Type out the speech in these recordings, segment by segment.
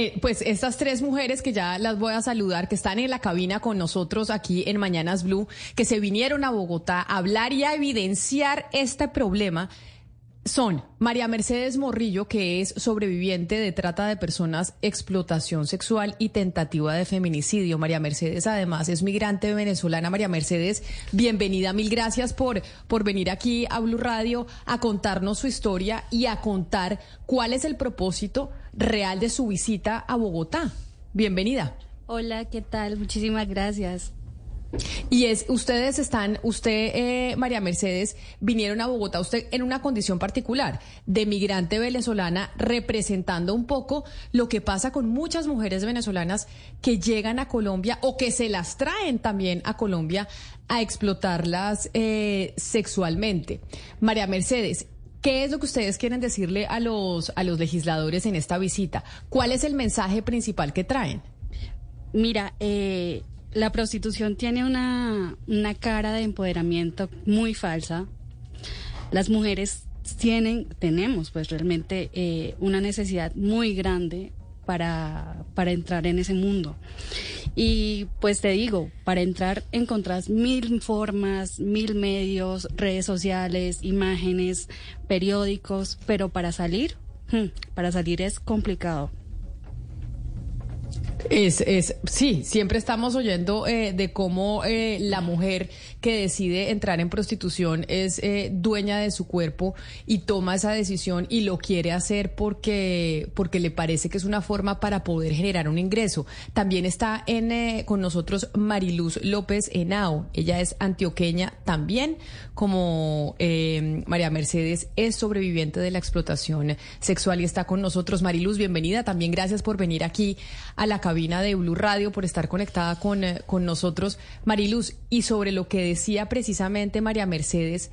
Eh, pues estas tres mujeres que ya las voy a saludar, que están en la cabina con nosotros aquí en Mañanas Blue, que se vinieron a Bogotá a hablar y a evidenciar este problema son María Mercedes Morrillo, que es sobreviviente de trata de personas, explotación sexual y tentativa de feminicidio. María Mercedes, además, es migrante venezolana. María Mercedes, bienvenida. Mil gracias por, por venir aquí a Blue Radio a contarnos su historia y a contar cuál es el propósito real de su visita a Bogotá. Bienvenida. Hola, ¿qué tal? Muchísimas gracias. Y es, ustedes están, usted, eh, María Mercedes, vinieron a Bogotá, usted en una condición particular de migrante venezolana, representando un poco lo que pasa con muchas mujeres venezolanas que llegan a Colombia o que se las traen también a Colombia a explotarlas eh, sexualmente. María Mercedes, ¿Qué es lo que ustedes quieren decirle a los, a los legisladores en esta visita? ¿Cuál es el mensaje principal que traen? Mira, eh, la prostitución tiene una, cara de empoderamiento muy falsa. Las mujeres tienen, tenemos pues realmente eh, una necesidad muy grande para, para, entrar en ese mundo. Y pues te digo, para entrar encontrás mil formas, mil medios, redes sociales, imágenes, periódicos, pero para salir, hmm, para salir es complicado. Es, es, sí, siempre estamos oyendo eh, de cómo eh, la mujer que decide entrar en prostitución es eh, dueña de su cuerpo y toma esa decisión y lo quiere hacer porque, porque le parece que es una forma para poder generar un ingreso. También está en, con nosotros Mariluz López Henao. Ella es antioqueña también, como María Mercedes es sobreviviente de la explotación sexual y está con nosotros. Mariluz, bienvenida. También gracias por venir aquí a la de Blue Radio, por estar conectada con, eh, con nosotros, Mariluz. Y sobre lo que decía precisamente María Mercedes,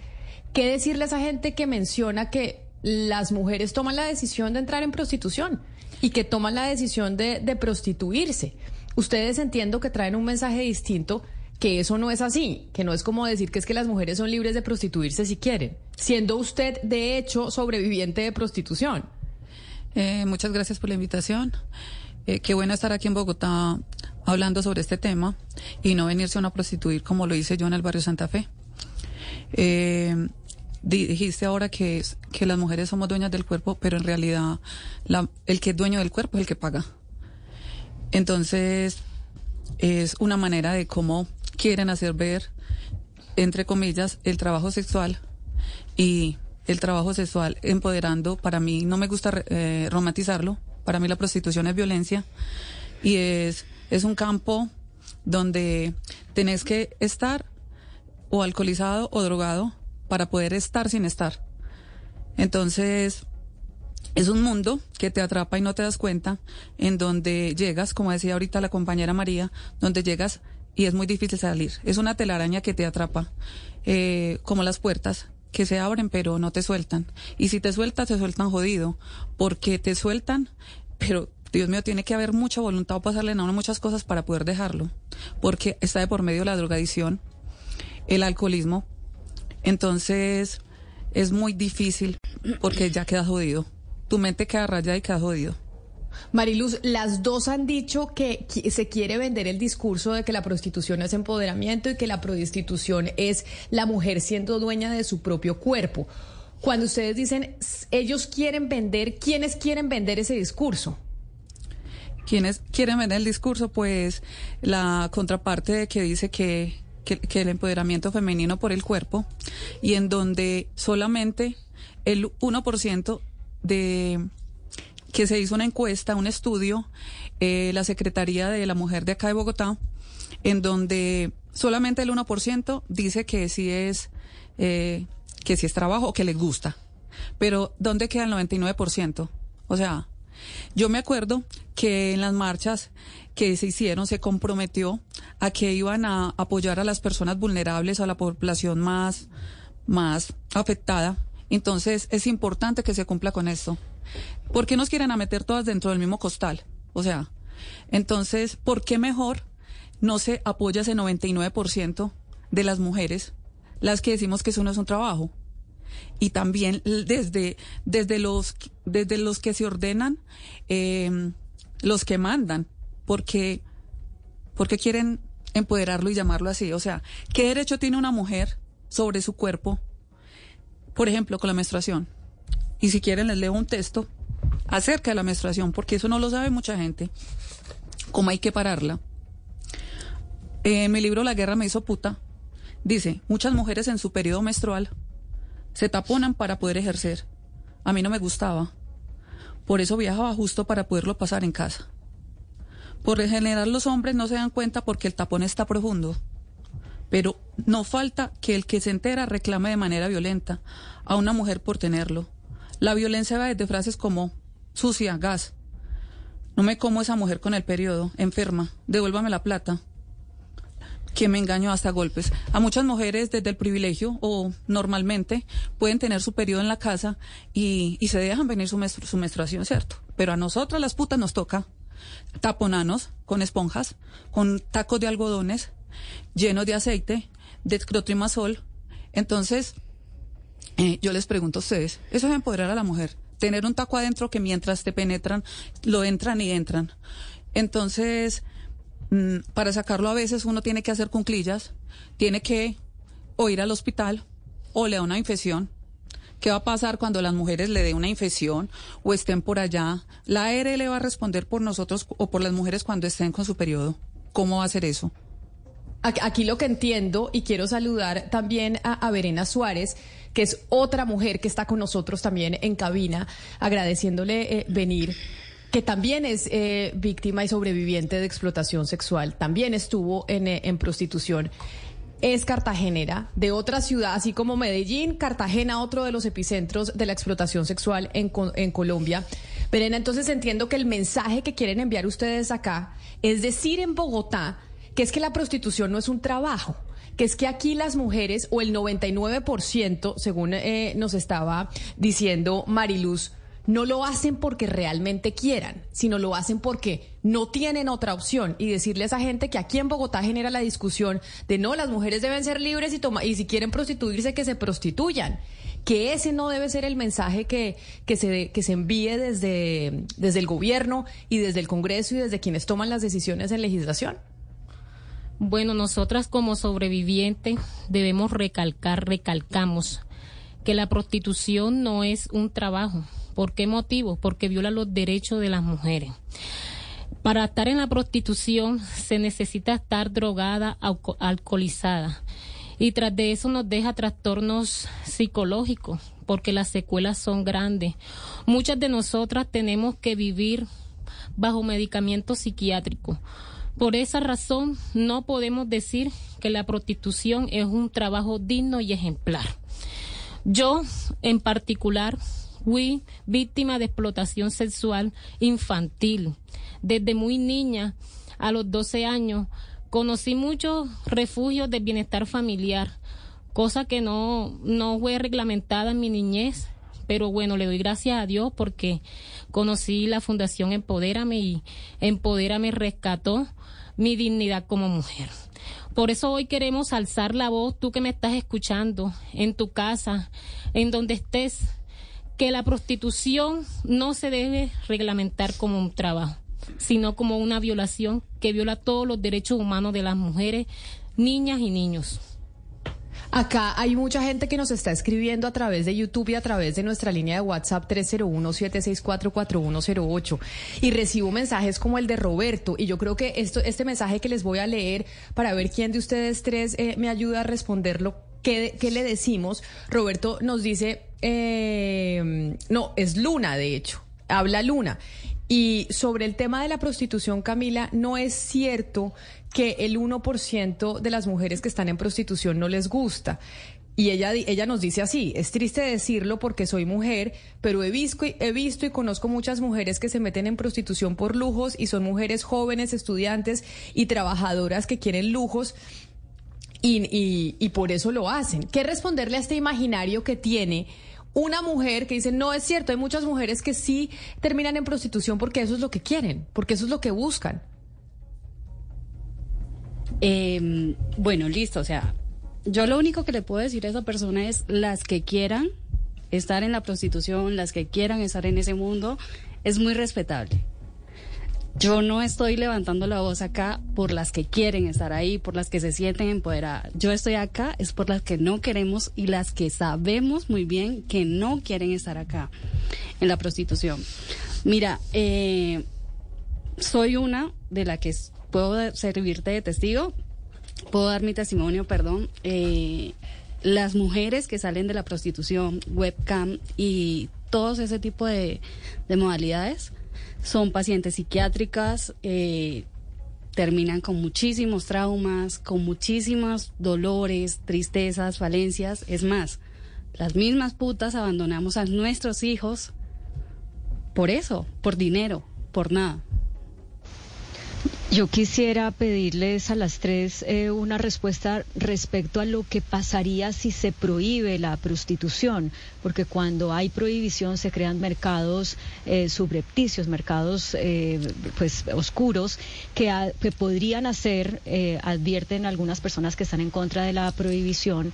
¿qué decirle a esa gente que menciona que las mujeres toman la decisión de entrar en prostitución y que toman la decisión de, de prostituirse? Ustedes entiendo que traen un mensaje distinto que eso no es así, que no es como decir que es que las mujeres son libres de prostituirse si quieren, siendo usted de hecho sobreviviente de prostitución. Eh, muchas gracias por la invitación. Eh, qué bueno estar aquí en Bogotá hablando sobre este tema y no venirse a prostituir como lo hice yo en el barrio Santa Fe. Eh, dijiste ahora que, que las mujeres somos dueñas del cuerpo, pero en realidad el que es dueño del cuerpo es el que paga. Entonces, es una manera de cómo quieren hacer ver, entre comillas, el trabajo sexual y el trabajo sexual empoderando, para mí no me gusta eh, romantizarlo, para mí la prostitución es violencia y es, es un campo donde tenés que estar o alcoholizado o drogado para poder estar sin estar. Entonces, es un mundo que te atrapa y no te das cuenta, en donde llegas, como decía ahorita la compañera María, donde llegas y es muy difícil salir. Es una telaraña que te atrapa, eh, como las puertas que se abren pero no te sueltan. Y si te sueltas, te sueltan jodido, porque te sueltan, pero Dios mío, tiene que haber mucha voluntad o pasarle a uno muchas cosas para poder dejarlo, porque está de por medio la drogadicción, el alcoholismo. Entonces, es muy difícil porque ya quedas jodido. Tu mente queda rayada y quedas jodido. Mariluz, las dos han dicho que se quiere vender el discurso de que la prostitución es empoderamiento y que la prostitución es la mujer siendo dueña de su propio cuerpo. Cuando ustedes dicen ellos quieren vender, ¿quiénes quieren vender ese discurso? ¿Quiénes quieren vender el discurso? Pues la contraparte de que dice que, que, que el empoderamiento femenino por el cuerpo y en donde solamente el 1% de que se hizo una encuesta, un estudio, eh, la Secretaría de la Mujer de acá de Bogotá, en donde solamente el 1% dice que sí es, eh, que sí es trabajo o que les gusta. Pero ¿dónde queda el 99%? O sea, yo me acuerdo que en las marchas que se hicieron se comprometió a que iban a apoyar a las personas vulnerables, a la población más, más afectada. Entonces es importante que se cumpla con esto. ¿Por qué nos quieren a meter todas dentro del mismo costal? O sea, entonces, ¿por qué mejor no se apoya ese 99% de las mujeres, las que decimos que eso no es un trabajo? Y también desde, desde, los, desde los que se ordenan eh, los que mandan, porque, porque quieren empoderarlo y llamarlo así. O sea, ¿qué derecho tiene una mujer sobre su cuerpo? Por ejemplo, con la menstruación. Y si quieren les leo un texto acerca de la menstruación, porque eso no lo sabe mucha gente, cómo hay que pararla. En mi libro La guerra me hizo puta, dice, muchas mujeres en su periodo menstrual se taponan para poder ejercer. A mí no me gustaba. Por eso viajaba justo para poderlo pasar en casa. Por lo general los hombres no se dan cuenta porque el tapón está profundo. Pero no falta que el que se entera reclame de manera violenta a una mujer por tenerlo. La violencia va desde frases como sucia, gas. No me como esa mujer con el periodo, enferma, devuélvame la plata. Que me engaño hasta golpes. A muchas mujeres desde el privilegio o normalmente pueden tener su periodo en la casa y, se dejan venir su, su menstruación, ¿cierto? Pero a nosotras las putas nos toca taponanos con esponjas, con tacos de algodones llenos de aceite, de escrotrimasol. Entonces, eh, yo les pregunto a ustedes, ¿eso es empoderar a la mujer? Tener un taco adentro que mientras te penetran, lo entran y entran. Entonces, mm, para sacarlo a veces uno tiene que hacer cunclillas, tiene que o ir al hospital o le da una infección. ¿Qué va a pasar cuando las mujeres le dé una infección o estén por allá? La ARL va a responder por nosotros o por las mujeres cuando estén con su periodo. ¿Cómo va a ser eso? Aquí lo que entiendo y quiero saludar también a, Verena Suárez, que es otra mujer que está con nosotros también en cabina, agradeciéndole eh, venir que también es eh, víctima y sobreviviente de explotación sexual, también estuvo en, eh, en prostitución. Es cartagenera, de otra ciudad, así como Medellín, Cartagena, otro de los epicentros de la explotación sexual en, en Colombia. Verena, entonces entiendo que el mensaje que quieren enviar ustedes acá es decir en Bogotá que es que la prostitución no es un trabajo que es que aquí las mujeres, o el 99%, según eh, nos estaba diciendo Mariluz, no lo hacen porque realmente quieran, sino lo hacen porque no tienen otra opción. Y decirle a esa gente que aquí en Bogotá genera la discusión de no, las mujeres deben ser libres y, toma, y si quieren prostituirse, que se prostituyan. Que ese no debe ser el mensaje que, que, se, que se envíe desde, desde el gobierno y desde el Congreso y desde quienes toman las decisiones en legislación. Bueno, nosotras como sobrevivientes debemos recalcar, recalcamos que la prostitución no es un trabajo. ¿Por qué motivo? Porque viola los derechos de las mujeres. Para estar en la prostitución se necesita estar drogada, alcoholizada. Y tras de eso nos deja trastornos psicológicos, porque las secuelas son grandes. Muchas de nosotras tenemos que vivir bajo medicamento psiquiátrico por esa razón, no podemos decir que la prostitución es un trabajo digno y ejemplar. Yo, en particular, fui víctima de explotación sexual infantil. Desde muy niña, a los 12 años, conocí muchos refugios de bienestar familiar, cosa que no, no fue reglamentada en mi niñez pero bueno, le doy gracias a Dios porque conocí la Fundación Empodérame y Empodérame rescató mi dignidad como mujer. Por eso hoy queremos alzar la voz, tú que me estás escuchando, en tu casa, en donde estés, que la prostitución no se debe reglamentar como un trabajo, sino como una violación que viola todos los derechos humanos de las mujeres, niñas y niños. Acá hay mucha gente que nos está escribiendo a través de YouTube y a través de nuestra línea de WhatsApp 301-764-4108 y recibo mensajes como el de Roberto y yo creo que esto, este mensaje que les voy a leer para ver quién de ustedes tres eh, me ayuda a responderlo, ¿qué, ¿qué, le decimos? Roberto nos dice, eh, no, es Luna de hecho, habla Luna. Y sobre el tema de la prostitución, Camila, no es cierto que el 1% de las mujeres que están en prostitución no les gusta. Y ella, ella nos dice así, es triste decirlo porque soy mujer, pero he visto, he visto y conozco muchas mujeres que se meten en prostitución por lujos y son mujeres jóvenes, estudiantes y trabajadoras que quieren lujos y, y, y por eso lo hacen. ¿Qué responderle a este imaginario que tiene una mujer que dice, no es cierto, hay muchas mujeres que sí terminan en prostitución porque eso es lo que quieren, porque eso es lo que buscan? Eh, bueno, listo, o sea, yo lo único que le puedo decir a esa persona es las que quieran estar en la prostitución, las que quieran estar en ese mundo, es muy respetable. yo no estoy levantando la voz acá por las que quieren estar ahí, por las que se sienten empoderadas. Yo estoy acá es por las que no queremos y las que sabemos muy bien que no quieren estar acá en la prostitución. Mira, eh, soy una de la que puedo servirte de testigo, puedo dar mi testimonio, perdón. Eh, las mujeres que salen de la prostitución, webcam y todos ese tipo de, de modalidades son pacientes psiquiátricas, eh, terminan con muchísimos traumas, con muchísimos dolores, tristezas, falencias. Es más, las mismas putas abandonamos a nuestros hijos por eso, por dinero, por nada. Yo quisiera pedirles a las tres eh, una respuesta respecto a lo que pasaría si se prohíbe la prostitución, porque cuando hay prohibición se crean mercados eh, subrepticios, mercados eh, pues oscuros que, que podrían hacer, advierten algunas personas que están en contra de la prohibición,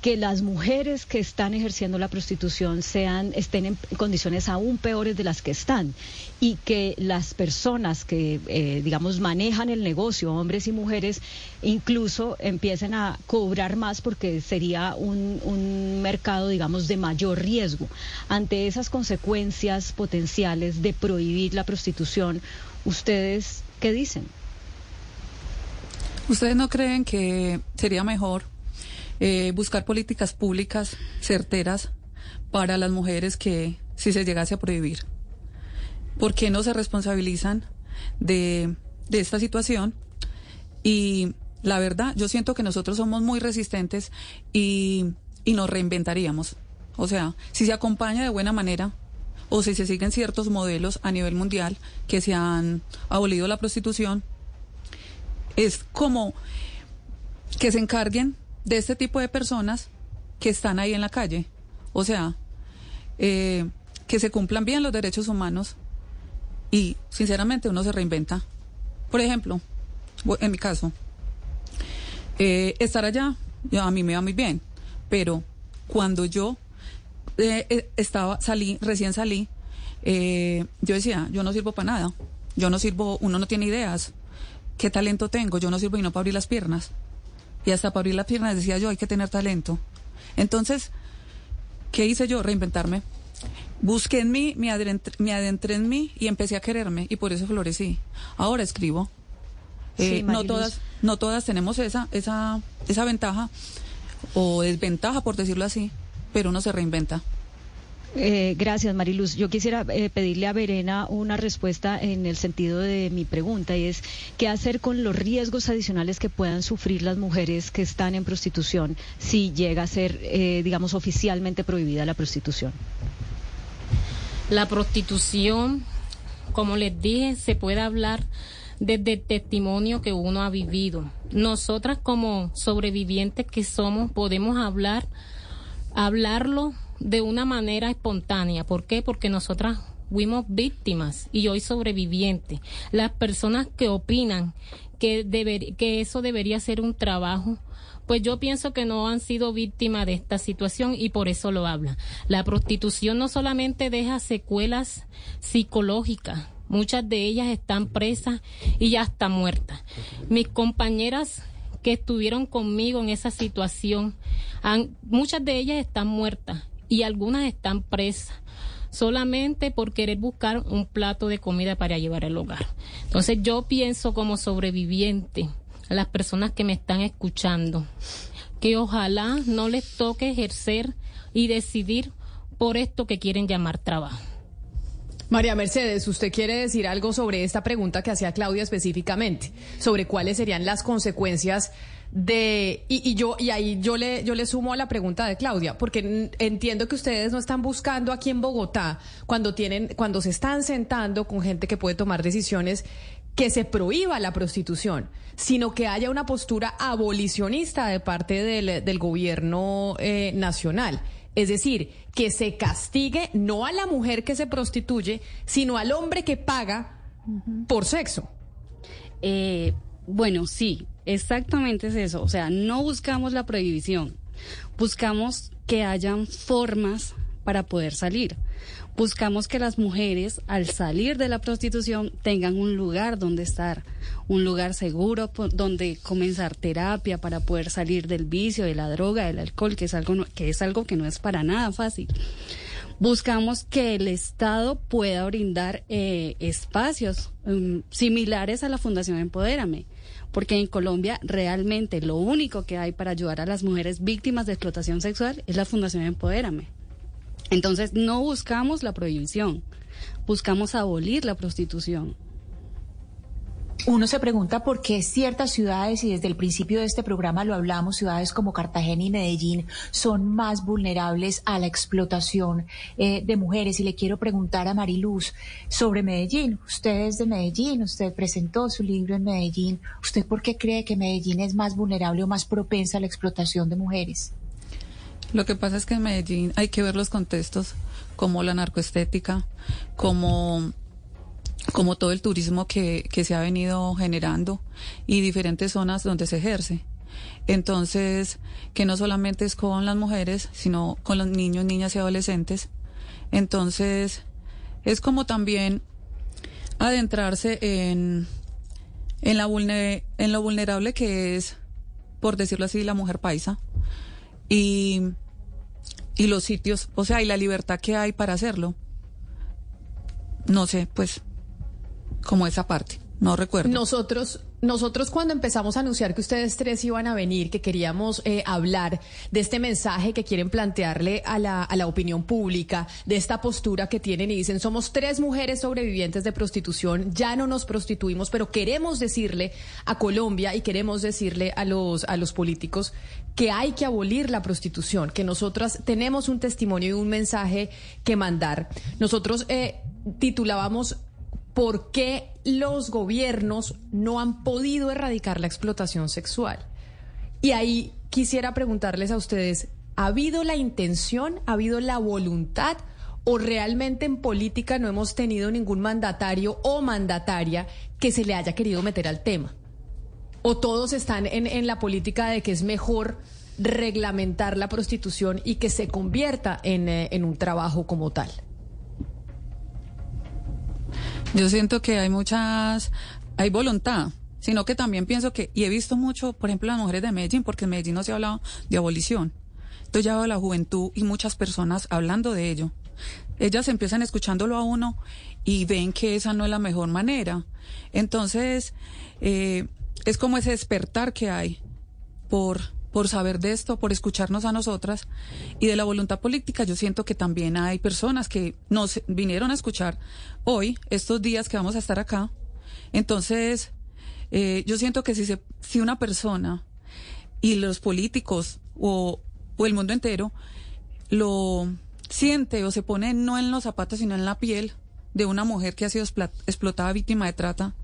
que las mujeres que están ejerciendo la prostitución sean estén en condiciones aún peores de las que están y que las personas que eh, digamos manejan el negocio hombres y mujeres incluso empiecen a cobrar más porque sería un, un mercado digamos de mayor riesgo. Ante esas consecuencias potenciales de prohibir la prostitución ustedes qué dicen ustedes no creen que sería mejor eh, buscar políticas públicas certeras para las mujeres que si se llegase a prohibir. ¿Por qué no se responsabilizan de, de esta situación? Y la verdad, yo siento que nosotros somos muy resistentes y, y nos reinventaríamos. O sea, si se acompaña de buena manera o si se siguen ciertos modelos a nivel mundial que se han abolido la prostitución, es como que se encarguen de este tipo de personas que están ahí en la calle. O sea, eh, que se cumplan bien los derechos humanos y sinceramente uno se reinventa. Por ejemplo, en mi caso, eh, estar allá, a mí me va muy bien, pero cuando yo eh, estaba, salí, recién salí, yo decía, yo no sirvo para nada, yo no sirvo, uno no tiene ideas, qué talento tengo, yo no sirvo y no para abrir las piernas. Y hasta para abrir las piernas decía yo, hay que tener talento. Entonces, ¿qué hice yo? Reinventarme. Busqué en mí, me adentré, en mí y empecé a quererme y por eso florecí. Ahora escribo. Eh, no todas, no todas tenemos esa, esa, esa ventaja o desventaja, por decirlo así, pero uno se reinventa. Eh, gracias, Mariluz. Yo quisiera eh, pedirle a Verena una respuesta en el sentido de mi pregunta y es qué hacer con los riesgos adicionales que puedan sufrir las mujeres que están en prostitución si llega a ser, eh, digamos, oficialmente prohibida la prostitución. La prostitución, como les dije, se puede hablar desde el testimonio que uno ha vivido. Nosotras como sobrevivientes que somos podemos hablar, hablarlo de una manera espontánea. ¿Por qué? Porque nosotras fuimos víctimas y hoy sobrevivientes. Las personas que opinan que, eso debería ser un trabajo, pues yo pienso que no han sido víctimas de esta situación y por eso lo hablan. La prostitución no solamente deja secuelas psicológicas, muchas de ellas están presas y ya están muertas. Mis compañeras que estuvieron conmigo en esa situación, muchas de ellas están muertas y algunas están presas solamente por querer buscar un plato de comida para llevar al hogar. Entonces yo pienso como sobreviviente a las personas que me están escuchando que ojalá no les toque ejercer y decidir por esto que quieren llamar trabajo. María Mercedes, ¿usted quiere decir algo sobre esta pregunta que hacía Claudia específicamente? Sobre cuáles serían las consecuencias de y, yo y ahí yo le yo le sumo a la pregunta de Claudia porque entiendo que ustedes no están buscando aquí en Bogotá cuando tienen cuando se están sentando con gente que puede tomar decisiones que se prohíba la prostitución, sino que haya una postura abolicionista de parte del, del gobierno eh, nacional. Es decir, que se castigue no a la mujer que se prostituye, sino al hombre que paga por sexo. Eh, bueno, sí, exactamente es eso. O sea, no buscamos la prohibición, buscamos que hayan formas para poder salir. Buscamos que las mujeres al salir de la prostitución tengan un lugar donde estar, un lugar seguro donde comenzar terapia para poder salir del vicio, de la droga, del alcohol, que es algo, que es algo que no es para nada fácil. Buscamos que el Estado pueda brindar eh, espacios um, similares a la Fundación Empodérame porque en Colombia realmente lo único que hay para ayudar a las mujeres víctimas de explotación sexual es la Fundación Empodérame. Entonces no buscamos la prohibición, buscamos abolir la prostitución. Uno se pregunta por qué ciertas ciudades, y desde el principio de este programa lo hablamos, ciudades como Cartagena y Medellín son más vulnerables a la explotación eh, de mujeres. Y le quiero preguntar a Mariluz sobre Medellín. Usted es de Medellín, usted presentó su libro en Medellín. ¿Usted por qué cree que Medellín es más vulnerable o más propensa a la explotación de mujeres? Lo que pasa es que en Medellín hay que ver los contextos como la narcoestética, como como todo el turismo que, que se ha venido generando y diferentes zonas donde se ejerce. Entonces, que no solamente es con las mujeres, sino con los niños, niñas y adolescentes. Entonces, es como también adentrarse en, en, la en lo vulnerable que es, por decirlo así, la mujer paisa. Y, y los sitios, o sea, y la libertad que hay para hacerlo. No sé, pues como esa parte. No recuerdo. Nosotros, nosotros cuando empezamos a anunciar que ustedes tres iban a venir, que queríamos eh, hablar de este mensaje que quieren plantearle a la, a la opinión pública, de esta postura que tienen y dicen, somos tres mujeres sobrevivientes de prostitución, ya no nos prostituimos, pero queremos decirle a Colombia y queremos decirle a los, a los políticos que hay que abolir la prostitución, que nosotras tenemos un testimonio y un mensaje que mandar. Nosotros eh, titulábamos por qué los gobiernos no han podido erradicar la explotación sexual. Y ahí quisiera preguntarles a ustedes, ¿ha habido la intención, ha habido la voluntad o realmente en política no hemos tenido ningún mandatario o mandataria que se le haya querido meter al tema? ¿O todos están en, la política de que es mejor reglamentar la prostitución y que se convierta en, eh, en un trabajo como tal? Yo siento que hay muchas, hay voluntad, sino que también pienso que, y he visto mucho, por ejemplo, las mujeres de Medellín, porque en Medellín no se ha hablado de abolición. Entonces ya veo la juventud y muchas personas hablando de ello. Ellas empiezan escuchándolo a uno y ven que esa no es la mejor manera. Entonces, eh, es como ese despertar que hay por por saber de esto, por escucharnos a nosotras y de la voluntad política. Yo siento que también hay personas que nos vinieron a escuchar hoy, estos días que vamos a estar acá. Entonces, eh, yo siento que si, si una persona y los políticos o, o el mundo entero lo siente o se pone no en los zapatos, sino en la piel de una mujer que ha sido explotada víctima de trata,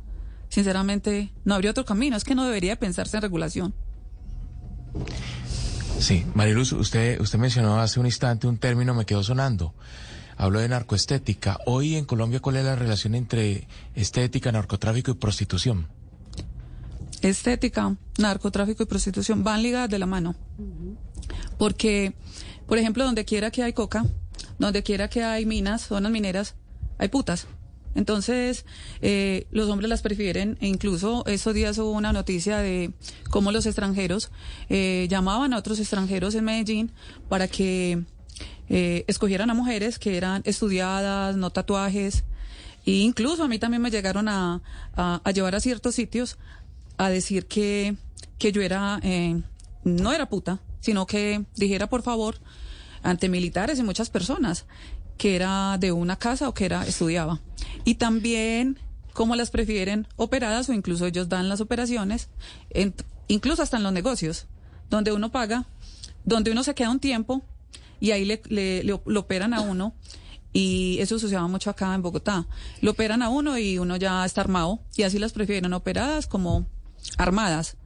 sinceramente no habría otro camino. Es que no debería pensarse en regulación. Sí, Mariluz, usted, usted mencionó hace un instante un término, me quedó sonando. Habló de narcoestética. Hoy en Colombia, ¿cuál es la relación entre estética, narcotráfico y prostitución? Estética, narcotráfico y prostitución van ligadas de la mano. Porque, por ejemplo, donde quiera que hay coca, donde quiera que hay minas, zonas mineras, hay putas. Entonces, eh, los hombres las prefieren, e incluso esos días hubo una noticia de cómo los extranjeros eh, llamaban a otros extranjeros en Medellín para que eh, escogieran a mujeres que eran estudiadas, no tatuajes, e incluso a mí también me llegaron a, a, llevar a ciertos sitios a decir que, que yo era, eh, no era puta, sino que dijera por favor ante militares y muchas personas que era de una casa o que era estudiaba. Y también cómo las prefieren operadas o incluso ellos dan las operaciones, incluso hasta en los negocios, donde uno paga, donde uno se queda un tiempo y ahí le, operan a uno. Y eso sucede mucho acá en Bogotá. Lo operan a uno y uno ya está armado. Y así las prefieren operadas como armadas.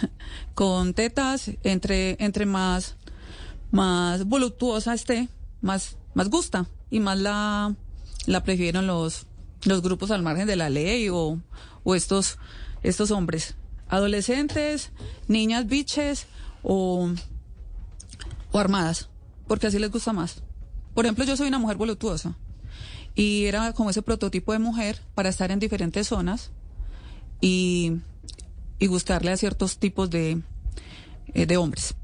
Con tetas, entre, entre más, más voluptuosa esté, más más gusta y más la, la prefieren los, los grupos al margen de la ley o, o estos, estos hombres. Adolescentes, niñas biches o, o armadas, porque así les gusta más. Por ejemplo, yo soy una mujer voluptuosa Y era como ese prototipo de mujer para estar en diferentes zonas y, y gustarle a ciertos tipos de, eh, de hombres.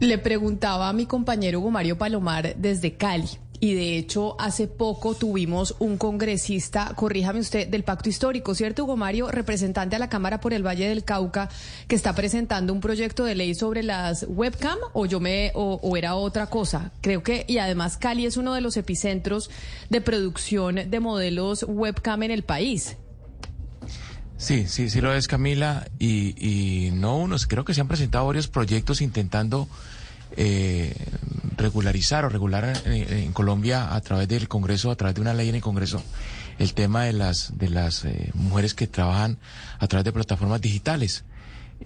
Le preguntaba a mi compañero Hugo Mario Palomar desde Cali. Y de hecho, hace poco tuvimos un congresista, corríjame usted, del Pacto Histórico, ¿cierto, Hugo Mario? Representante a la Cámara por el Valle del Cauca, que está presentando un proyecto de ley sobre las webcam, o yo me, o, o era otra cosa. Creo que, y además Cali es uno de los epicentros de producción de modelos webcam en el país. Sí, sí, sí lo es Camila y, y no unos, creo que se han presentado varios proyectos intentando eh, regularizar o regular en, en, Colombia a través del Congreso, a través de una ley en el Congreso, el tema de las de las eh, mujeres que trabajan a través de plataformas digitales.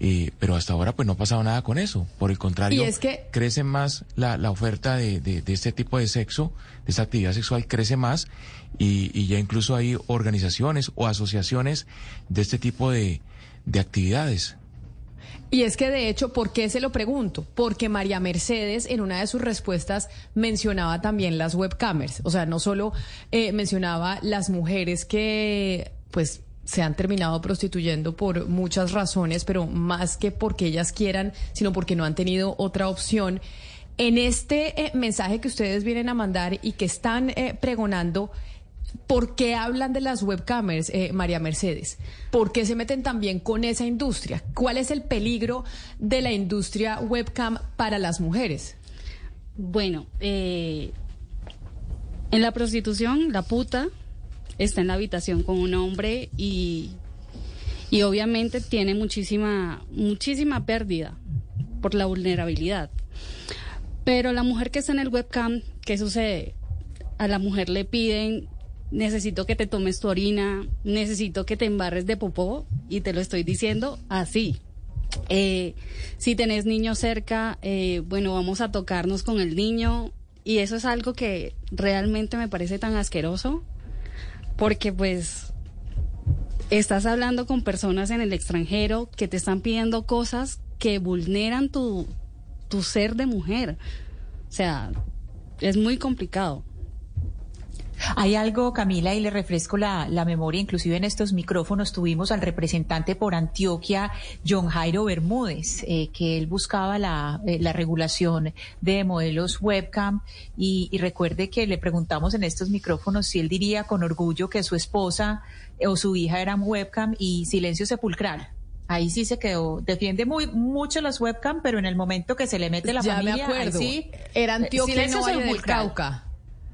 Eh, pero hasta ahora pues no ha pasado nada con eso. Por el contrario, es que... crece más la, la oferta de, de, de, este tipo de sexo, de esta actividad sexual crece más y, y, ya incluso hay organizaciones o asociaciones de este tipo de, de actividades. Y es que de hecho, ¿por qué se lo pregunto? Porque María Mercedes en una de sus respuestas mencionaba también las webcamers. O sea, no solo eh, mencionaba las mujeres que pues se han terminado prostituyendo por muchas razones, pero más que porque ellas quieran, sino porque no han tenido otra opción. En este eh, mensaje que ustedes vienen a mandar y que están eh, pregonando, ¿por qué hablan de las webcamers, eh, María Mercedes? ¿Por qué se meten también con esa industria? ¿Cuál es el peligro de la industria webcam para las mujeres? Bueno, en la prostitución, la puta está en la habitación con un hombre y, y obviamente tiene muchísima, muchísima pérdida por la vulnerabilidad. Pero la mujer que está en el webcam, ¿qué sucede? A la mujer le piden, necesito que te tomes tu orina, necesito que te embarres de popó y te lo estoy diciendo así. Eh, si tenés niño cerca, eh, bueno, vamos a tocarnos con el niño y eso es algo que realmente me parece tan asqueroso porque pues estás hablando con personas en el extranjero que te están pidiendo cosas que vulneran tu, tu ser de mujer. O sea, es muy complicado. Hay algo, Camila, y le refresco la, la, memoria, inclusive en estos micrófonos tuvimos al representante por Antioquia, John Jairo Bermúdez, eh, que él buscaba la, eh, la, regulación de modelos webcam y, y, recuerde que le preguntamos en estos micrófonos si él diría con orgullo que su esposa eh, o su hija eran webcam y silencio sepulcral. Ahí sí se quedó. Defiende muy mucho las webcam, pero en el momento que se le mete la ya familia, me acuerdo. sí, era Antioquia del Cauca.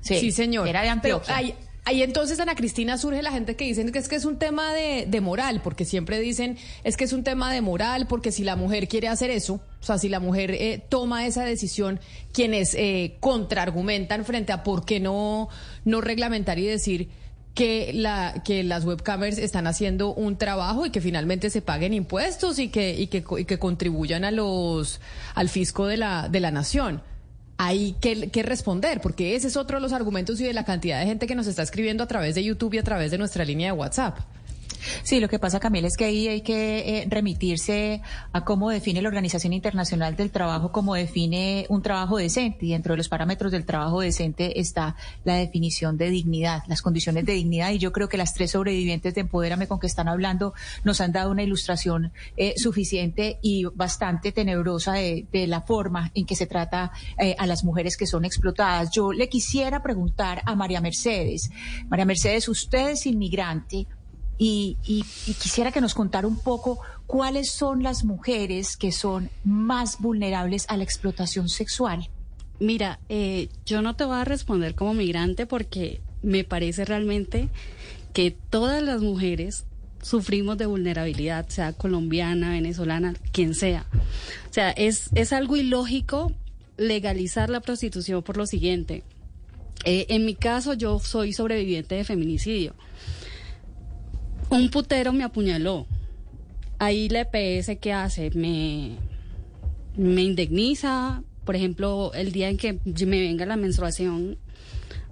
Sí, sí, señor. Era de Antioquia. Pero ahí, ahí, entonces, Ana Cristina, surge la gente que dicen que es que es un tema de, de, moral, porque siempre dicen es que es un tema de moral, porque si la mujer quiere hacer eso, o sea, si la mujer eh, toma esa decisión, quienes eh, contraargumentan frente a por qué no, no reglamentar y decir que la que las webcamers están haciendo un trabajo y que finalmente se paguen impuestos y que y que, y que contribuyan a los al fisco de la de la nación hay que, que, responder, porque ese es otro de los argumentos y de la cantidad de gente que nos está escribiendo a través de YouTube y a través de nuestra línea de WhatsApp. Sí, lo que pasa, Camila, es que ahí hay que eh, remitirse a cómo define la Organización Internacional del Trabajo, cómo define un trabajo decente. Y dentro de los parámetros del trabajo decente está la definición de dignidad, las condiciones de dignidad. Y yo creo que las tres sobrevivientes de Empodérame con que están hablando nos han dado una ilustración eh, suficiente y bastante tenebrosa de, la forma en que se trata eh, a las mujeres que son explotadas. Yo le quisiera preguntar a María Mercedes. María Mercedes, usted es inmigrante. Y, y, y, quisiera que nos contara un poco cuáles son las mujeres que son más vulnerables a la explotación sexual. Mira, eh, yo no te voy a responder como migrante porque me parece realmente que todas las mujeres sufrimos de vulnerabilidad, sea colombiana, venezolana, quien sea. O sea, es, es algo ilógico legalizar la prostitución por lo siguiente. Eh, en mi caso, yo soy sobreviviente de feminicidio un putero me apuñaló. Ahí la EPS, ¿qué hace? Me, me indemniza. Por ejemplo, el día en que me venga la menstruación,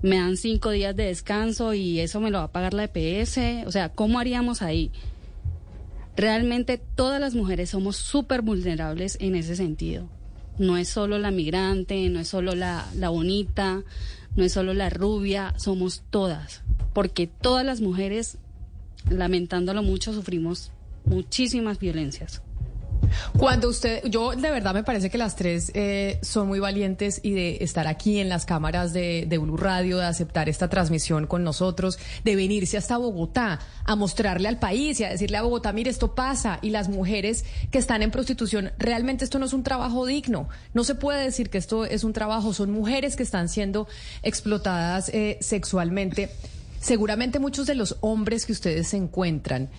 me dan cinco días de descanso y eso me lo va a pagar la EPS. O sea, ¿cómo haríamos ahí? Realmente todas las mujeres somos súper vulnerables en ese sentido. No es solo la migrante, no es solo la, la bonita, no es solo la rubia, somos todas, porque todas las mujeres, lamentándolo mucho, sufrimos muchísimas violencias. Cuando usted, yo de verdad me parece que las tres eh, son muy valientes y de estar aquí en las cámaras de, de Blue Radio, de aceptar esta transmisión con nosotros, de venirse hasta Bogotá a mostrarle al país y a decirle a Bogotá, mire, esto pasa y las mujeres que están en prostitución, realmente esto no es un trabajo digno. No se puede decir que esto es un trabajo, son mujeres que están siendo explotadas eh, sexualmente. Seguramente muchos de los hombres que ustedes se encuentran,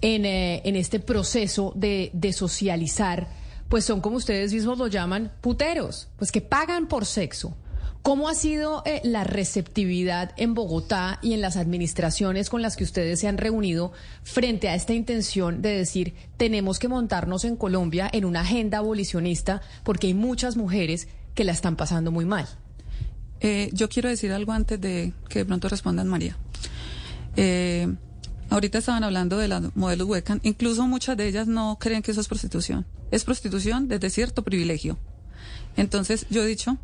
en, eh, en este proceso de, de, socializar, pues son como ustedes mismos lo llaman, puteros, pues que pagan por sexo. ¿Cómo ha sido eh, la receptividad en Bogotá y en las administraciones con las que ustedes se han reunido frente a esta intención de decir tenemos que montarnos en Colombia en una agenda abolicionista porque hay muchas mujeres que la están pasando muy mal? Eh, yo quiero decir algo antes de que de pronto respondan María. Eh, Ahorita estaban hablando de las modelos webcam. Incluso muchas de ellas no creen que eso es prostitución. Es prostitución desde cierto privilegio. Entonces, yo he dicho,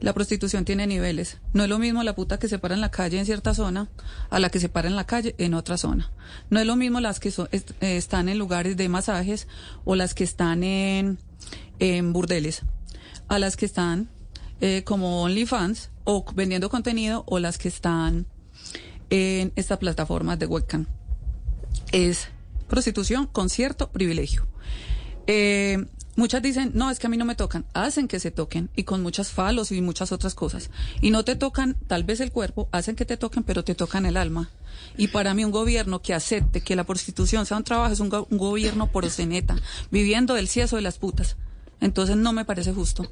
la prostitución tiene niveles. No es lo mismo la puta que se para en la calle en cierta zona a la que se para en la calle en otra zona. No es lo mismo las que so, est eh, están en lugares de masajes o las que están en burdeles a las que están eh, como OnlyFans o vendiendo contenido o las que están en estas plataformas de webcam es prostitución con cierto privilegio. Eh, muchas dicen, no, es que a mí no me tocan. Hacen que se toquen y con muchas falos y muchas otras cosas. Y no te tocan tal vez el cuerpo, hacen que te toquen, pero te tocan el alma. Y para mí un gobierno que acepte que la prostitución sea un trabajo es un, go un gobierno proseneta, viviendo del cieso de las putas. Entonces no me parece justo.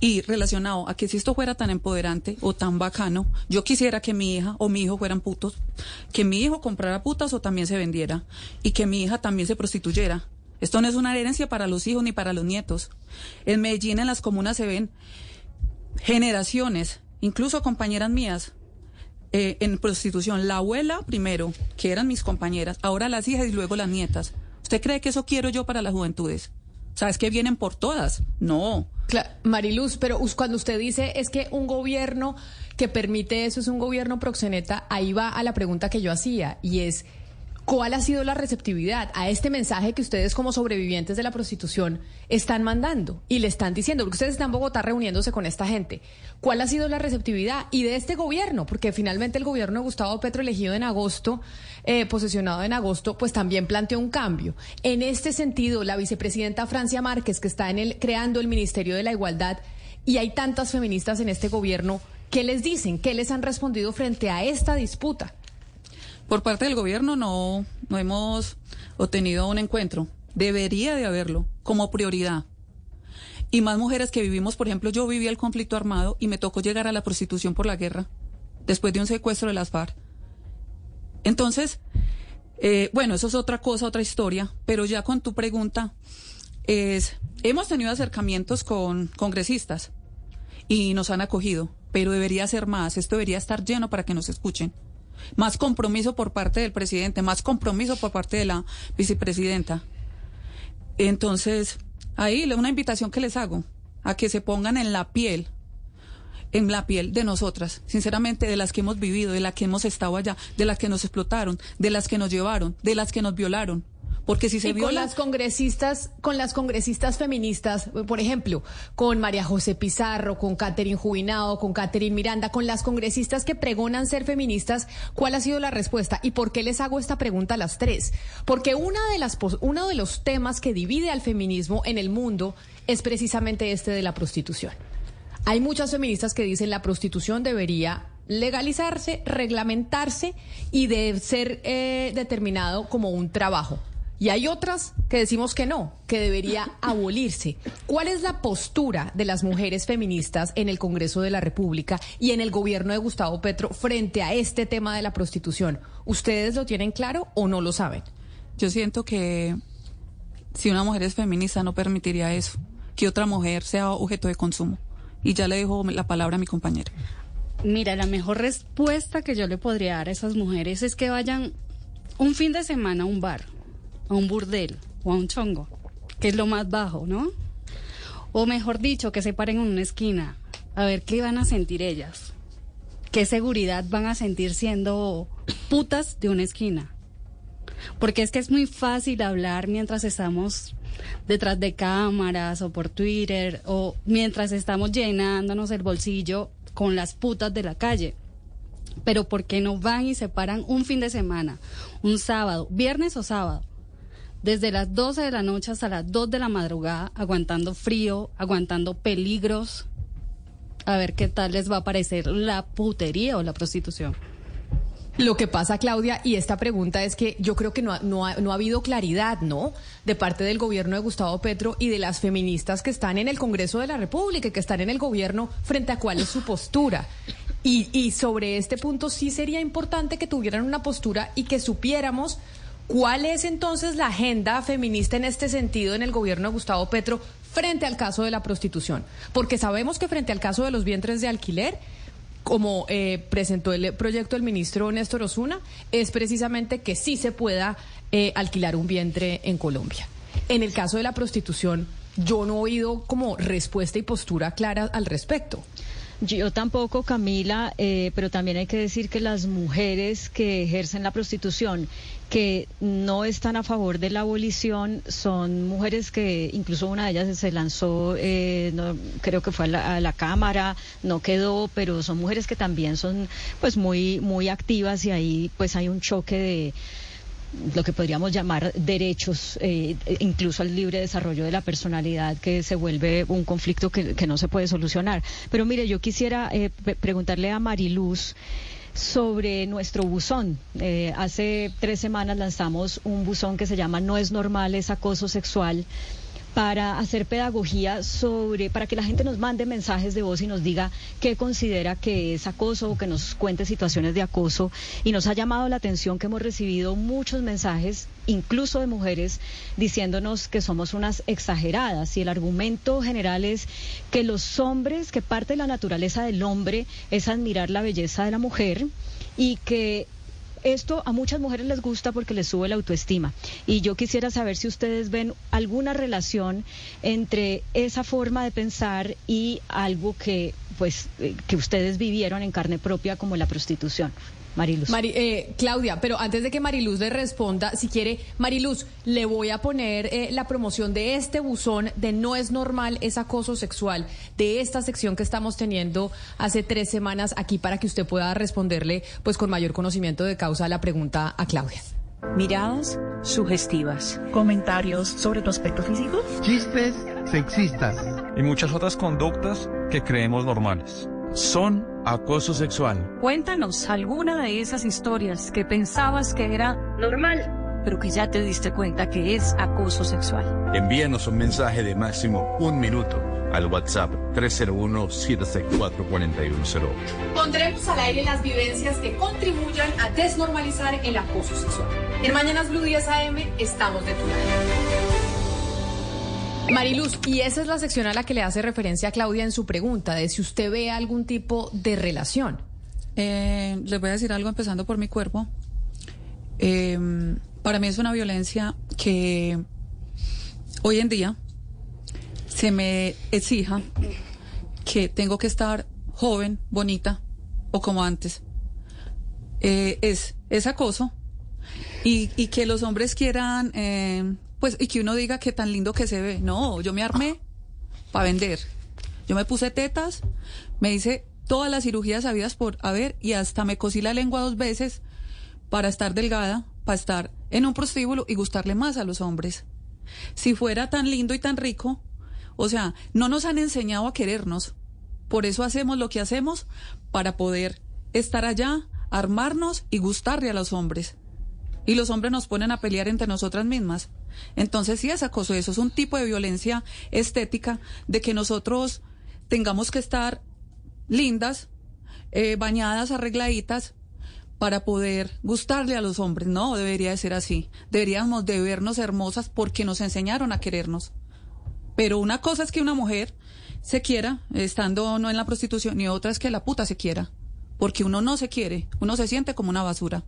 Y relacionado a que si esto fuera tan empoderante o tan bacano, yo quisiera que mi hija o mi hijo fueran putos, que mi hijo comprara putas o también se vendiera, y que mi hija también se prostituyera. Esto no es una herencia para los hijos ni para los nietos. En Medellín, en las comunas, se ven generaciones, incluso compañeras mías, eh, en prostitución. La abuela primero, que eran mis compañeras, ahora las hijas y luego las nietas. ¿Usted cree que eso quiero yo para las juventudes? ¿Sabes que vienen por todas? No. Mariluz, pero cuando usted dice es que un gobierno que permite eso es un gobierno proxeneta, ahí va a la pregunta que yo hacía y es ¿Cuál ha sido la receptividad a este mensaje que ustedes como sobrevivientes de la prostitución están mandando y le están diciendo? Porque ustedes están en Bogotá reuniéndose con esta gente. ¿Cuál ha sido la receptividad? Y de este gobierno, porque finalmente el gobierno de Gustavo Petro elegido en agosto, eh, posesionado en agosto, pues también planteó un cambio. En este sentido, la vicepresidenta Francia Márquez, que está en el, creando el Ministerio de la Igualdad, y hay tantas feministas en este gobierno, ¿qué les dicen? ¿Qué les han respondido frente a esta disputa? Por parte del gobierno no, no hemos obtenido un encuentro. Debería de haberlo como prioridad. Y más mujeres que vivimos, por ejemplo, yo viví el conflicto armado y me tocó llegar a la prostitución por la guerra, después de un secuestro de las FARC. Entonces, eh, bueno, eso es otra cosa, otra historia, pero ya con tu pregunta, es, hemos tenido acercamientos con congresistas y nos han acogido, pero debería ser más, esto debería estar lleno para que nos escuchen más compromiso por parte del presidente, más compromiso por parte de la vicepresidenta. Entonces, ahí una invitación que les hago a que se pongan en la piel en la piel de nosotras, sinceramente, de las que hemos vivido, de las que hemos estado allá, de las que nos explotaron, de las que nos llevaron, de las que nos violaron. Porque si se y viola... con las congresistas, con las congresistas feministas, por ejemplo, con María José Pizarro, con Catherine Jubinado, con Catherine Miranda, con las congresistas que pregonan ser feministas, ¿cuál ha sido la respuesta? ¿Y por qué les hago esta pregunta a las tres? Porque una de las, uno de los temas que divide al feminismo en el mundo es precisamente este de la prostitución. Hay muchas feministas que dicen la prostitución debería legalizarse, reglamentarse y de ser eh, determinado como un trabajo. Y hay otras que decimos que no, que debería abolirse. ¿Cuál es la postura de las mujeres feministas en el Congreso de la República y en el gobierno de Gustavo Petro frente a este tema de la prostitución? ¿Ustedes lo tienen claro o no lo saben? Yo siento que si una mujer es feminista no permitiría eso, que otra mujer sea objeto de consumo. Y ya le dejo la palabra a mi compañera. Mira, la mejor respuesta que yo le podría dar a esas mujeres es que vayan un fin de semana a un bar a un burdel o a un chongo, que es lo más bajo, ¿no? O mejor dicho, que se paren en una esquina a ver qué van a sentir ellas. ¿qué seguridad van a sentir siendo putas de una esquina? Porque es que es muy fácil hablar mientras estamos detrás de cámaras o por Twitter o mientras estamos llenándonos el bolsillo con las putas de la calle. Pero ¿por qué no van y se paran un fin de semana, un sábado, viernes o sábado? Desde las 12 de la noche hasta las 2 de la madrugada, aguantando frío, aguantando peligros. A ver qué tal les va a parecer la putería o la prostitución. Lo que pasa, Claudia, y esta pregunta es que yo creo que no ha, no, ha, no ha habido claridad, ¿no? De parte del gobierno de Gustavo Petro y de las feministas que están en el Congreso de la República y que están en el gobierno frente a cuál es su postura. Y, y sobre este punto sí sería importante que tuvieran una postura y que supiéramos cuál es entonces la agenda feminista en este sentido en el gobierno de Gustavo Petro frente al caso de la prostitución. Porque sabemos que frente al caso de los vientres de alquiler, como eh, presentó el proyecto el ministro Néstor Osuna, es precisamente que sí se pueda eh, alquilar un vientre en Colombia. En el caso de la prostitución, yo no he oído como respuesta y postura clara al respecto. Yo tampoco, Camila, eh, pero también hay que decir que las mujeres que ejercen la prostitución, que no están a favor de la abolición, son mujeres que incluso una de ellas se lanzó, eh, no, creo que fue a la, a la, Cámara, no quedó, pero son mujeres que también son pues muy, muy activas y ahí pues hay un choque de lo que podríamos llamar derechos, eh, incluso al libre desarrollo de la personalidad, que se vuelve un conflicto que, que no se puede solucionar. Pero mire, yo quisiera eh, preguntarle a Mariluz sobre nuestro buzón. Eh, hace tres semanas lanzamos un buzón que se llama No es normal, es acoso sexual para hacer pedagogía sobre, para que la gente nos mande mensajes de voz y nos diga qué considera que es acoso o que nos cuente situaciones de acoso. Y nos ha llamado la atención que hemos recibido muchos mensajes, incluso de mujeres, diciéndonos que somos unas exageradas. Y el argumento general es que los hombres, que parte de la naturaleza del hombre es admirar la belleza de la mujer y que esto a muchas mujeres les gusta porque les sube la autoestima. Y yo quisiera saber si ustedes ven alguna relación entre esa forma de pensar y algo que, pues, que ustedes vivieron en carne propia como la prostitución. Mariluz. Mari, eh, Claudia, pero antes de que Mariluz le responda, si quiere, Mariluz, le voy a poner eh, la promoción de este buzón de No es normal, es acoso sexual, de esta sección que estamos teniendo hace tres semanas aquí para que usted pueda responderle pues con mayor conocimiento de causa la pregunta a Claudia. Miradas sugestivas. Comentarios sobre tu aspecto físico. Chistes sexistas. Y muchas otras conductas que creemos normales son acoso sexual. Cuéntanos alguna de esas historias que pensabas que era normal, pero que ya te diste cuenta que es acoso sexual. Envíanos un mensaje de máximo un minuto al WhatsApp 301-764-4108. Pondremos al aire las vivencias que contribuyan a desnormalizar el acoso sexual. En Mañanas Blue 10 AM estamos de tu lado. Mariluz, y esa es la sección a la que le hace referencia a Claudia en su pregunta, de si usted ve algún tipo de relación. Eh, les voy a decir algo empezando por mi cuerpo. Eh, para mí es una violencia que hoy en día se me exija que tengo que estar joven, bonita o como antes. Eh, es, es acoso y, que los hombres quieran pues, y que uno diga que tan lindo que se ve. No, yo me armé para vender. Yo me puse tetas, me hice todas las cirugías habidas por haber y hasta me cosí la lengua dos veces para estar delgada, para estar en un prostíbulo y gustarle más a los hombres. Si fuera tan lindo y tan rico, o sea, no nos han enseñado a querernos. Por eso hacemos lo que hacemos para poder estar allá, armarnos y gustarle a los hombres. Y los hombres nos ponen a pelear entre nosotras mismas. Entonces sí es acoso, eso es un tipo de violencia estética de que nosotros tengamos que estar lindas, eh, bañadas, arregladitas para poder gustarle a los hombres. No, debería de ser así. Deberíamos de vernos hermosas porque nos enseñaron a querernos. Pero una cosa es que una mujer se quiera, estando no en la prostitución, y otra es que la puta se quiera. Porque uno no se quiere, uno se siente como una basura.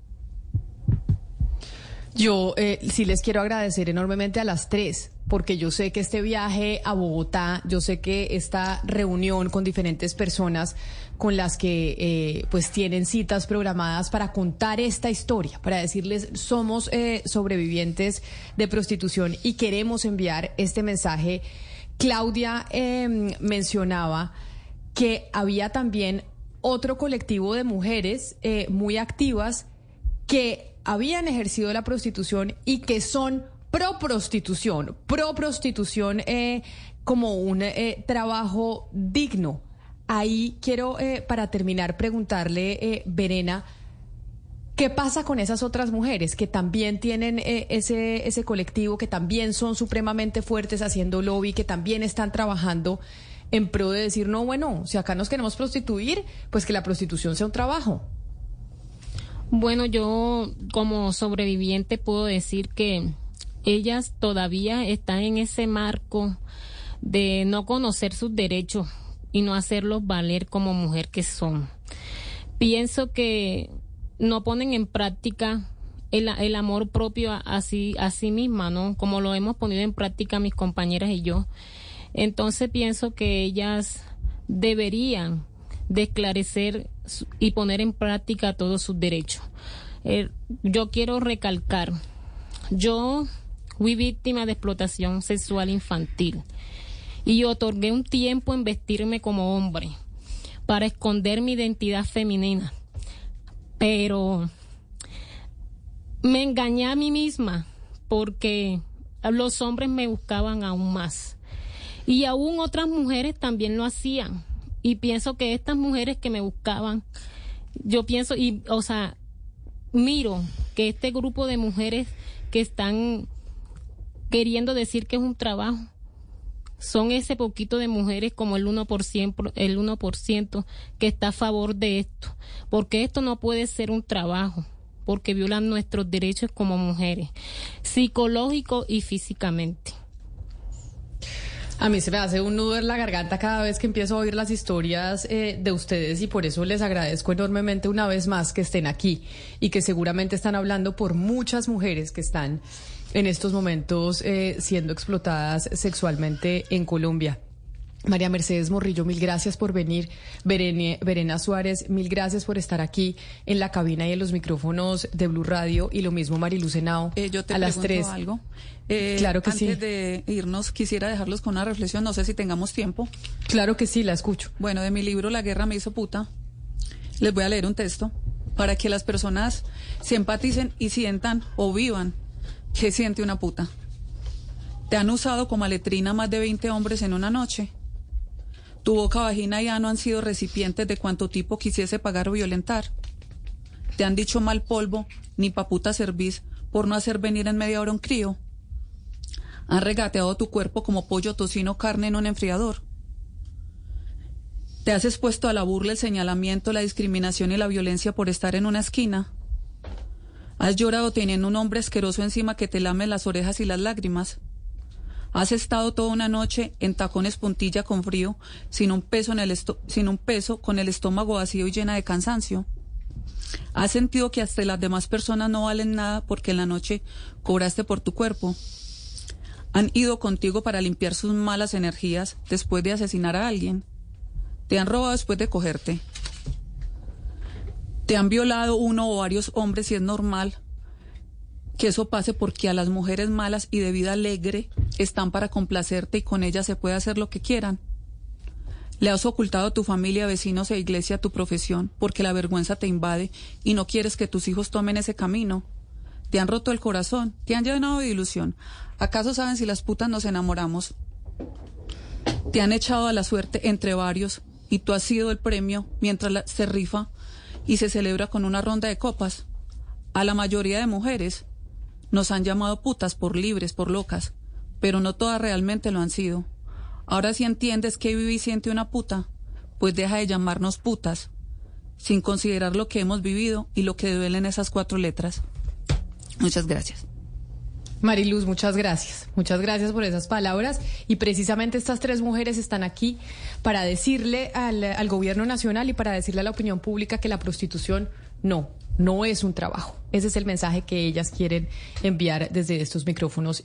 Yo eh, sí les quiero agradecer enormemente a las tres, porque yo sé que este viaje a Bogotá, yo sé que esta reunión con diferentes personas con las que eh, pues tienen citas programadas para contar esta historia, para decirles somos eh, sobrevivientes de prostitución y queremos enviar este mensaje. Claudia em, mencionaba que había también otro colectivo de mujeres eh, muy activas que habían ejercido la prostitución y que son pro prostitución, pro prostitución como un trabajo digno. Ahí quiero, eh, para terminar, preguntarle, eh, Verena, ¿qué pasa con esas otras mujeres que también tienen eh, ese, ese colectivo, que también son supremamente fuertes haciendo lobby, que también están trabajando en pro de decir, no, bueno, si acá nos queremos prostituir, pues que la prostitución sea un trabajo? Bueno, yo como sobreviviente puedo decir que ellas todavía están en ese marco de no conocer sus derechos y no hacerlos valer como mujer que son. Pienso que no ponen en práctica el, amor propio a, sí, a sí misma, ¿no? Como lo hemos ponido en práctica mis compañeras y yo. Entonces pienso que ellas deberían de esclarecer y poner en práctica todos sus derechos. Eh, yo quiero recalcar, yo fui víctima de explotación sexual infantil y otorgué un tiempo en vestirme como hombre para esconder mi identidad femenina. Pero me engañé a mí misma porque los hombres me buscaban aún más. Y aún otras mujeres también lo hacían. Y pienso que estas mujeres que me buscaban, yo pienso, y, o sea, miro que este grupo de mujeres que están queriendo decir que es un trabajo, son ese poquito de mujeres como el 1%, el 1% que está a favor de esto, porque esto no puede ser un trabajo, porque violan nuestros derechos como mujeres, psicológico y físicamente. A mí se me hace un nudo en la garganta cada vez que empiezo a oír las historias eh, de ustedes y por eso les agradezco enormemente una vez más que estén aquí y que seguramente están hablando por muchas mujeres que están en estos momentos eh, siendo explotadas sexualmente en Colombia. María Mercedes Morrillo, mil gracias por venir. Verena Suárez, mil gracias por estar aquí en la cabina y en los micrófonos de Blue Radio. Y lo mismo Mariluz Henao, eh, yo te a las tres. algo. Eh, claro que sí. Antes de irnos, quisiera dejarlos con una reflexión. No sé si tengamos tiempo. Claro que sí, la escucho. Bueno, de mi libro La guerra me hizo puta, les voy a leer un texto para que las personas se empaticen y sientan o vivan ¿Qué siente una puta? ¿Te han usado como letrina más de 20 hombres en una noche? Tu boca, vagina y ano han sido recipientes de cuanto tipo quisiese pagar o violentar. Te han dicho mal polvo, ni pa' puta servís por no hacer venir en media hora un crío. Han regateado tu cuerpo como pollo, tocino, carne en un enfriador. Te has expuesto a la burla, el señalamiento, la discriminación y la violencia por estar en una esquina. Has llorado teniendo un hombre asqueroso encima que te lame las orejas y las lágrimas. Has estado toda una noche en tacones puntilla con frío, sin un peso, en el sin un peso, con el estómago vacío y llena de cansancio. Has sentido que hasta las demás personas no valen nada porque en la noche cobraste por tu cuerpo. Han ido contigo para limpiar sus malas energías después de asesinar a alguien. Te han robado después de cogerte. Te han violado uno o varios hombres y es normal que eso pase porque a las mujeres malas y de vida alegre están para complacerte y con ellas se puede hacer lo que quieran. Le has ocultado a tu familia, vecinos e iglesia tu profesión porque la vergüenza te invade y no quieres que tus hijos tomen ese camino. Te han roto el corazón, te han llenado de ilusión. ¿Acaso saben si las putas nos enamoramos? Te han echado a la suerte entre varios y tú has sido el premio mientras se rifa y se celebra con una ronda de copas. A la mayoría de mujeres nos han llamado putas por libres, por locas, pero no todas realmente lo han sido. Ahora si entiendes que vive y siente una puta, pues deja de llamarnos putas, sin considerar lo que hemos vivido y lo que duelen esas cuatro letras. Muchas gracias. Mariluz, muchas gracias. Muchas gracias por esas palabras. Y precisamente estas tres mujeres están aquí para decirle al, gobierno nacional y para decirle a la opinión pública que la prostitución no, no es un trabajo. Ese es el mensaje que ellas quieren enviar desde estos micrófonos.